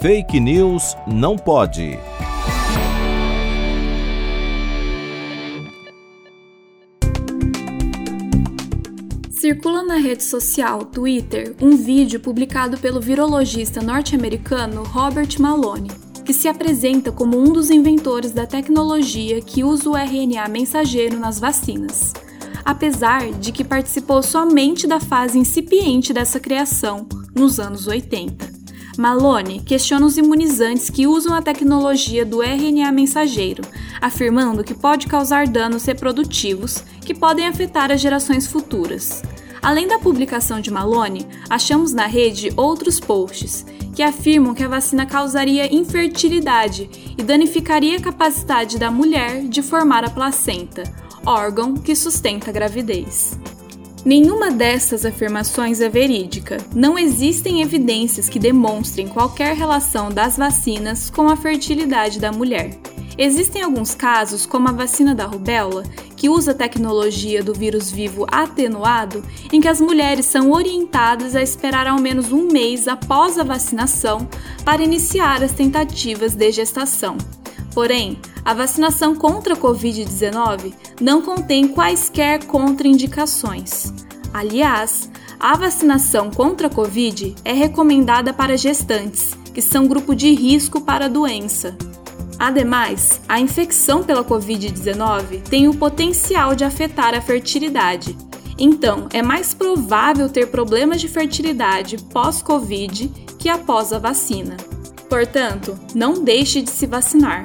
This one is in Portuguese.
Fake News não pode. Circula na rede social Twitter um vídeo publicado pelo virologista norte-americano Robert Malone, que se apresenta como um dos inventores da tecnologia que usa o RNA mensageiro nas vacinas, apesar de que participou somente da fase incipiente dessa criação, nos anos 80. Malone questiona os imunizantes que usam a tecnologia do RNA mensageiro, afirmando que pode causar danos reprodutivos que podem afetar as gerações futuras. Além da publicação de Malone, achamos na rede outros posts que afirmam que a vacina causaria infertilidade e danificaria a capacidade da mulher de formar a placenta, órgão que sustenta a gravidez. Nenhuma dessas afirmações é verídica. Não existem evidências que demonstrem qualquer relação das vacinas com a fertilidade da mulher. Existem alguns casos, como a vacina da rubéola, que usa a tecnologia do vírus vivo atenuado, em que as mulheres são orientadas a esperar ao menos um mês após a vacinação para iniciar as tentativas de gestação. Porém, a vacinação contra a Covid-19 não contém quaisquer contraindicações. Aliás, a vacinação contra a Covid é recomendada para gestantes, que são grupo de risco para a doença. Ademais, a infecção pela Covid-19 tem o potencial de afetar a fertilidade. Então, é mais provável ter problemas de fertilidade pós-Covid que após a vacina. Portanto, não deixe de se vacinar.